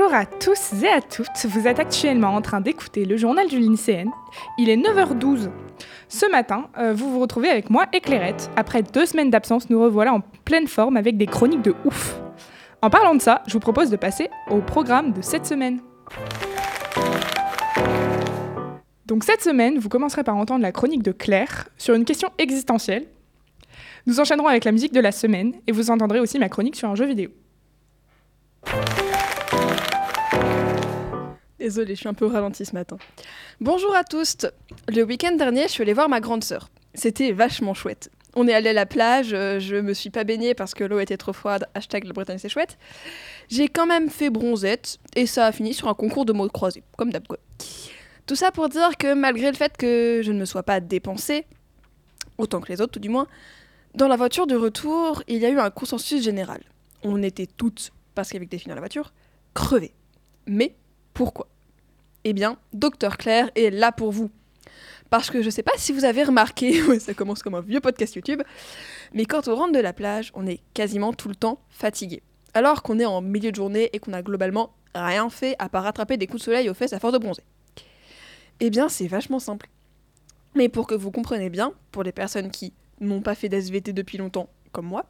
Bonjour à tous et à toutes, vous êtes actuellement en train d'écouter le journal du lycéenne. Il est 9h12. Ce matin, euh, vous vous retrouvez avec moi et Clairette. Après deux semaines d'absence, nous revoilà en pleine forme avec des chroniques de ouf. En parlant de ça, je vous propose de passer au programme de cette semaine. Donc cette semaine, vous commencerez par entendre la chronique de Claire sur une question existentielle. Nous enchaînerons avec la musique de la semaine et vous entendrez aussi ma chronique sur un jeu vidéo. Désolée, je suis un peu ralenti ce matin. Bonjour à tous. Le week-end dernier, je suis allée voir ma grande sœur. C'était vachement chouette. On est allé à la plage, euh, je me suis pas baignée parce que l'eau était trop froide, hashtag la Bretagne c'est chouette. J'ai quand même fait bronzette et ça a fini sur un concours de mots croisés, comme d'hab. Tout ça pour dire que malgré le fait que je ne me sois pas dépensée, autant que les autres tout du moins, dans la voiture de retour, il y a eu un consensus général. On était toutes, parce qu'avec des filles dans la voiture, crevées. Mais pourquoi? Eh bien, Docteur Claire est là pour vous. Parce que je sais pas si vous avez remarqué, ça commence comme un vieux podcast YouTube, mais quand on rentre de la plage, on est quasiment tout le temps fatigué. Alors qu'on est en milieu de journée et qu'on a globalement rien fait à part rattraper des coups de soleil aux fesses à force de bronzer. Eh bien, c'est vachement simple. Mais pour que vous compreniez bien, pour les personnes qui n'ont pas fait d'SVT depuis longtemps, comme moi,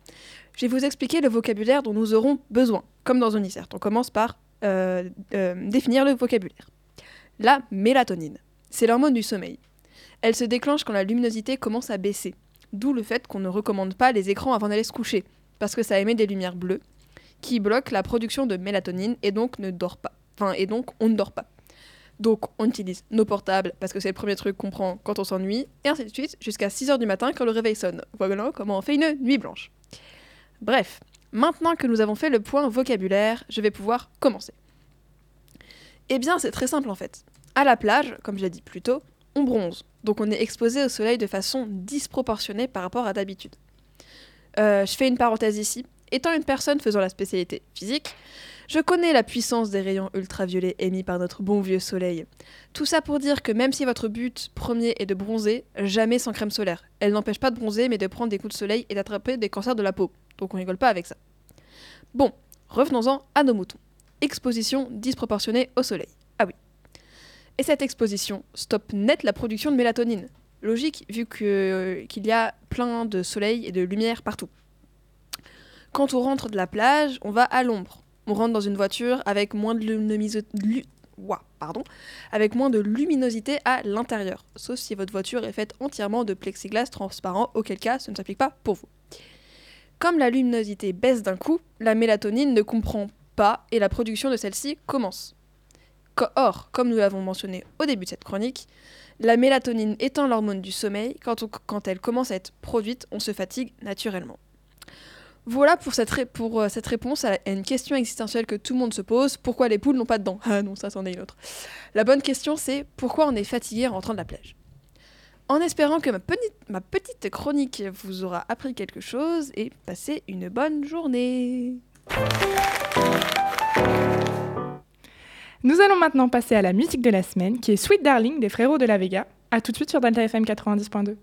je vais vous expliquer le vocabulaire dont nous aurons besoin, comme dans un ICERT. On commence par euh, euh, définir le vocabulaire. La mélatonine, c'est l'hormone du sommeil. Elle se déclenche quand la luminosité commence à baisser, d'où le fait qu'on ne recommande pas les écrans avant d'aller se coucher, parce que ça émet des lumières bleues qui bloquent la production de mélatonine et donc ne dort pas. Et donc on ne dort pas. Donc on utilise nos portables parce que c'est le premier truc qu'on prend quand on s'ennuie, et ainsi de suite jusqu'à 6h du matin quand le réveil sonne. Voilà comment on fait une nuit blanche. Bref, maintenant que nous avons fait le point vocabulaire, je vais pouvoir commencer. Eh bien c'est très simple en fait. À la plage, comme je l'ai dit plus tôt, on bronze, donc on est exposé au soleil de façon disproportionnée par rapport à d'habitude. Euh, je fais une parenthèse ici. Étant une personne faisant la spécialité physique, je connais la puissance des rayons ultraviolets émis par notre bon vieux soleil. Tout ça pour dire que même si votre but premier est de bronzer, jamais sans crème solaire. Elle n'empêche pas de bronzer, mais de prendre des coups de soleil et d'attraper des cancers de la peau. Donc on rigole pas avec ça. Bon, revenons-en à nos moutons. Exposition disproportionnée au soleil. Ah oui. Et cette exposition stoppe net la production de mélatonine. Logique, vu que- qu'il y a plein de soleil et de lumière partout. Quand on rentre de la plage, on va à l'ombre. On rentre dans une voiture avec moins de luminosité. avec moins de luminosité à l'intérieur, sauf si votre voiture est faite entièrement de plexiglas transparent, auquel cas ce ne s'applique pas pour vous. Comme la luminosité baisse d'un coup, la mélatonine ne comprend pas et la production de celle-ci commence. Co- Or, comme nous l'avons mentionné au début de cette chronique, la mélatonine étant l'hormone du sommeil, quand, elle commence à être produite, on se fatigue naturellement. Voilà pour euh, cette réponse à une question existentielle que tout le monde se pose pourquoi les poules n'ont pas de dents? Ah non, ça c'en est une autre. La bonne question c'est pourquoi on est fatigué en rentrant de la plage? En espérant que ma petite, chronique vous aura appris quelque chose et passez une bonne journée Nous allons maintenant passer à la musique de la semaine qui est Sweet Darling des Frérots de la Vega. A tout de suite sur Delta FM 90.2.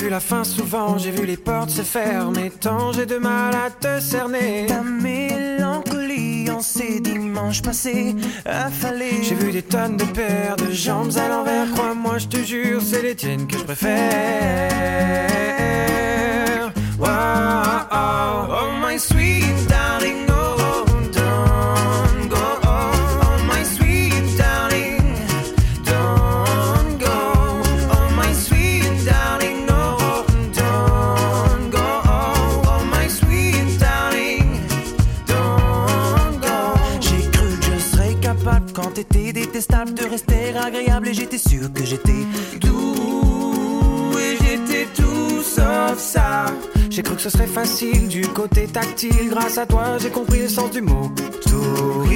vu la fin souvent, j'ai vu les portes se fermer. Tant j'ai de mal à te cerner. Ta mélancolie en ces dimanches passés affalés. J'ai vu des tonnes de paires de jambes à l'envers. Crois-moi, je te jure, c'est les tiennes que je préfère. Wow, oh, oh, my sweet t'étais détestable de rester agréable et j'étais sûr que j'étais doux et j'étais tout sauf ça. J'ai cru que ce serait facile du côté tactile. Grâce à toi, j'ai compris le sens du mot. Torride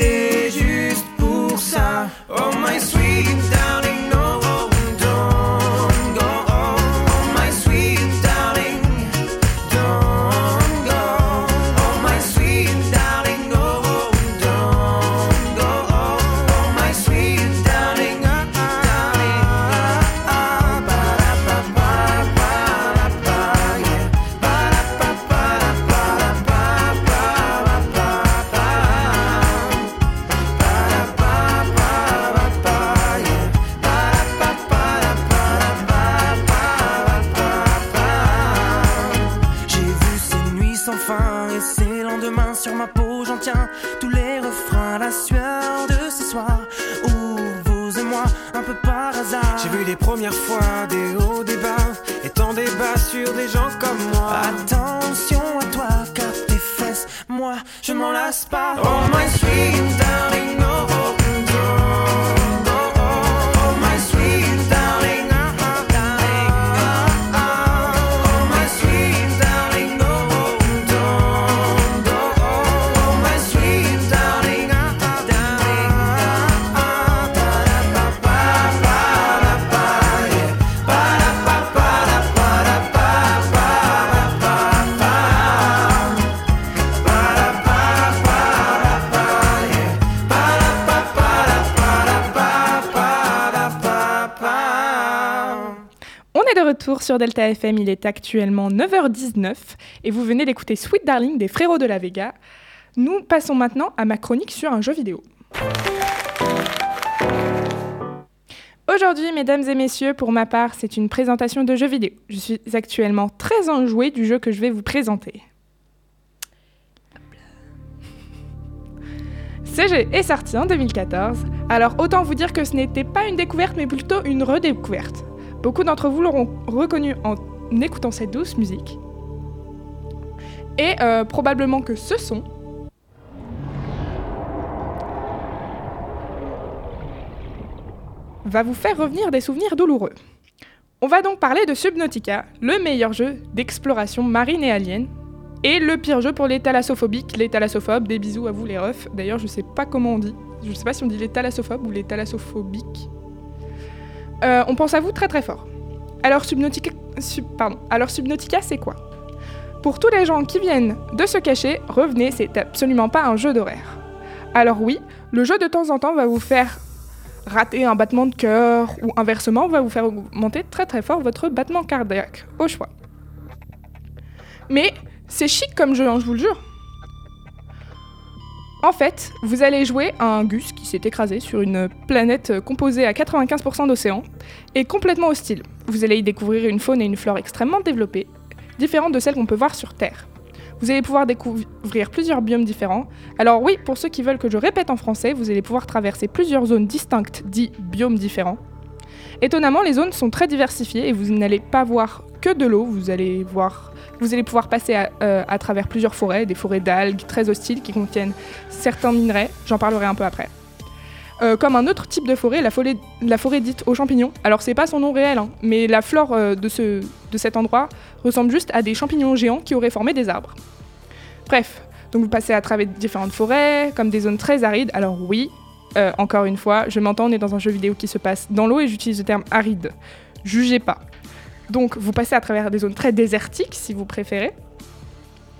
et juste pour ça. Oh my sweet Premières fois des hauts, des bas, et tant des bas sur des gens comme moi. Attention sur Delta FM, il est actuellement 9h19 et vous venez d'écouter Sweet Darling des Frérots de la Vega. Nous passons maintenant à ma chronique sur un jeu vidéo. Aujourd'hui, mesdames et messieurs, pour ma part, c'est une présentation de jeux vidéo. Je suis actuellement très enjouée du jeu que je vais vous présenter. Ce jeu est sorti en 2014, alors autant vous dire que ce n'était pas une découverte mais plutôt une redécouverte. Beaucoup d'entre vous l'auront reconnu en écoutant cette douce musique. Et euh, probablement que ce son va vous faire revenir des souvenirs douloureux. On va donc parler de Subnautica, le meilleur jeu d'exploration marine et alien, et le pire jeu pour les thalassophobiques, les thalassophobes, des bisous à vous les refs. D'ailleurs, je sais pas comment on dit. Je sais pas si on dit les thalassophobes ou les thalassophobiques. Euh, on pense à vous très très fort. Alors Subnautica, c'est quoi? Pour tous les gens qui viennent de se cacher, revenez, c'est absolument pas un jeu d'horaire. Alors oui, le jeu de temps en temps va vous faire rater un battement de cœur ou inversement va vous faire augmenter très très fort votre battement cardiaque, au choix. Mais c'est chic comme jeu, hein, je vous le jure. En fait, vous allez jouer à un gus qui s'est écrasé sur une planète euh, composée à 95% d'océans et complètement hostile. Vous allez y découvrir une faune et une flore extrêmement développées, différentes de celles qu'on peut voir sur Terre. Vous allez pouvoir découvrir plusieurs biomes différents. Alors oui, pour ceux qui veulent que je répète en français, vous allez pouvoir traverser plusieurs zones distinctes, dits biomes différents. Étonnamment, les zones sont très diversifiées et vous n'allez pas voir que de l'eau, vous allez voir vous allez pouvoir passer à, euh, à travers plusieurs forêts, des forêts d'algues très hostiles qui contiennent certains minerais, j'en parlerai un peu après. Euh, comme un autre type de forêt, la forêt, dite aux champignons. Alors c'est pas son nom réel, hein, mais la flore euh, de, ce, de cet endroit ressemble juste à des champignons géants qui auraient formé des arbres. Bref, donc vous passez à travers différentes forêts, comme des zones très arides. Alors oui, encore une fois, je m'entends, on est dans un jeu vidéo qui se passe dans l'eau et j'utilise le terme aride. Jugez pas. Donc vous passez à travers des zones très désertiques, si vous préférez,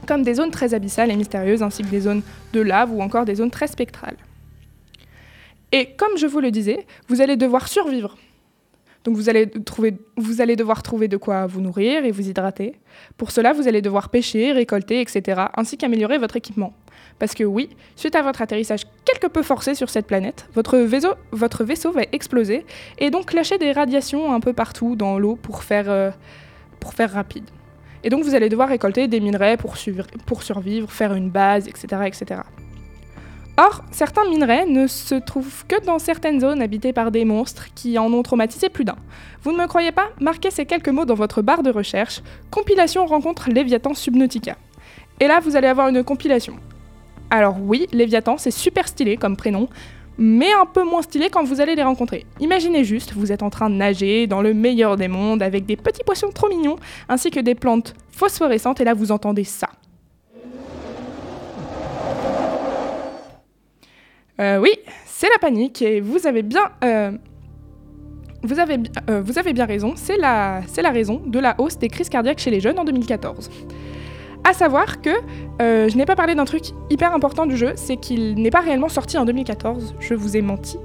comme des zones très abyssales et mystérieuses, ainsi que des zones de lave ou encore des zones très spectrales. Et comme je vous le disais, vous allez devoir survivre. Donc vous allez, vous allez devoir trouver de quoi vous nourrir et vous hydrater. Pour cela, vous allez devoir pêcher, récolter, etc., ainsi qu'améliorer votre équipement. Parce que oui, suite à votre atterrissage quelque peu forcé sur cette planète, votre vaisseau, va exploser et donc lâcher des radiations un peu partout dans l'eau pour faire, euh, rapide. Et donc vous allez devoir récolter des minerais pour, pour survivre, faire une base, etc., etc. Or, certains minerais ne se trouvent que dans certaines zones habitées par des monstres qui en ont traumatisé plus d'un. Vous ne me croyez pas? Marquez ces quelques mots dans votre barre de recherche Compilation rencontre Léviathan Subnautica. Et là, vous allez avoir une compilation. Alors oui, Léviathan, c'est super stylé comme prénom, mais un peu moins stylé quand vous allez les rencontrer. Imaginez juste, vous êtes en train de nager dans le meilleur des mondes avec des petits poissons trop mignons, ainsi que des plantes phosphorescentes, et là vous entendez ça. Euh, oui, c'est la panique, et vous avez bien... euh, vous avez, euh, vous avez bien raison, c'est la raison de la hausse des crises cardiaques chez les jeunes en 2014. À savoir que euh, je n'ai pas parlé d'un truc hyper important du jeu, c'est qu'il n'est pas réellement sorti en 2014, je vous ai menti,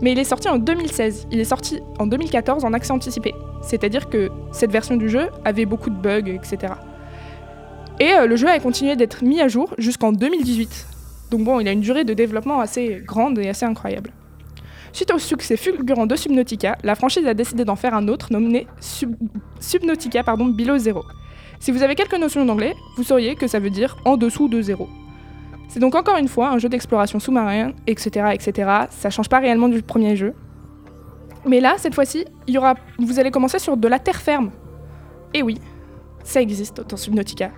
mais il est sorti en 2016. Il est sorti en 2014 en accès anticipé, c'est-à-dire que cette version du jeu avait beaucoup de bugs, etc. Et euh, le jeu a continué d'être mis à jour jusqu'en 2018. Donc bon, il a une durée de développement assez grande et assez incroyable. Suite au succès fulgurant de Subnautica, la franchise a décidé d'en faire un autre nommé Sub- Subnautica pardon, Below Zero. Si vous avez quelques notions d'anglais, vous sauriez que ça veut dire en dessous de zéro. C'est donc encore une fois un jeu d'exploration sous-marin, etc., etc. Ça change pas réellement du premier jeu. Mais là, cette fois-ci, vous allez commencer sur de la terre ferme. Et oui, ça existe dans Subnautica.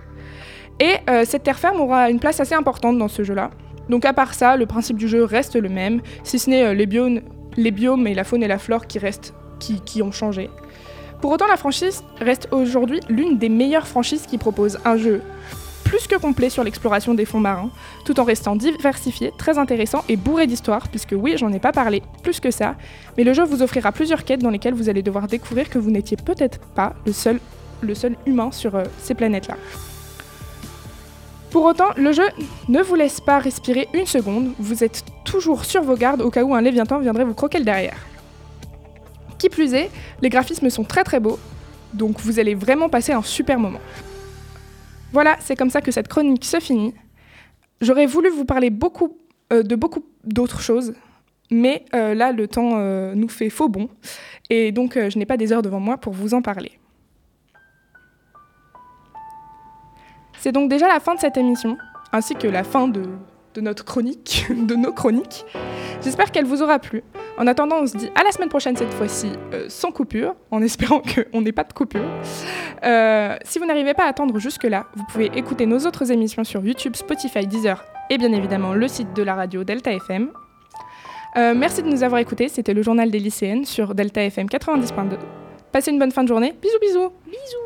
Et euh, cette terre ferme aura une place assez importante dans ce jeu-là. Donc à part ça, le principe du jeu reste le même, si ce n'est euh, les, biomes, les et la faune et la flore qui restent, qui ont changé. Pour autant, la franchise reste aujourd'hui l'une des meilleures franchises qui propose un jeu plus que complet sur l'exploration des fonds marins, tout en restant diversifié, très intéressant et bourré d'histoire, puisque oui, j'en ai pas parlé plus que ça, mais le jeu vous offrira plusieurs quêtes dans lesquelles vous allez devoir découvrir que vous n'étiez peut-être pas le seul, le seul humain sur euh, ces planètes-là. Pour autant, le jeu ne vous laisse pas respirer une seconde, vous êtes toujours sur vos gardes au cas où un léviathan viendrait vous croquer le derrière. Qui plus est, les graphismes sont très très beaux, donc vous allez vraiment passer un super moment. Voilà, c'est comme ça que cette chronique se finit. J'aurais voulu vous parler beaucoup euh, de beaucoup d'autres choses, mais euh, là le temps euh, nous fait faux bon, et donc je n'ai pas des heures devant moi pour vous en parler. C'est donc déjà la fin de cette émission, ainsi que la fin de, de notre chronique, de nos chroniques. J'espère qu'elle vous aura plu. En attendant, on se dit à la semaine prochaine cette fois-ci euh, sans coupure, en espérant qu'on n'ait pas de coupure. Euh, si vous n'arrivez pas à attendre jusque-là, vous pouvez écouter nos autres émissions sur YouTube, Spotify, Deezer et bien évidemment le site de la radio Delta FM. Euh, merci de nous avoir écoutés, c'était le journal des lycéennes sur Delta FM 90.2. Passez une bonne fin de journée, bisous bisous Bisous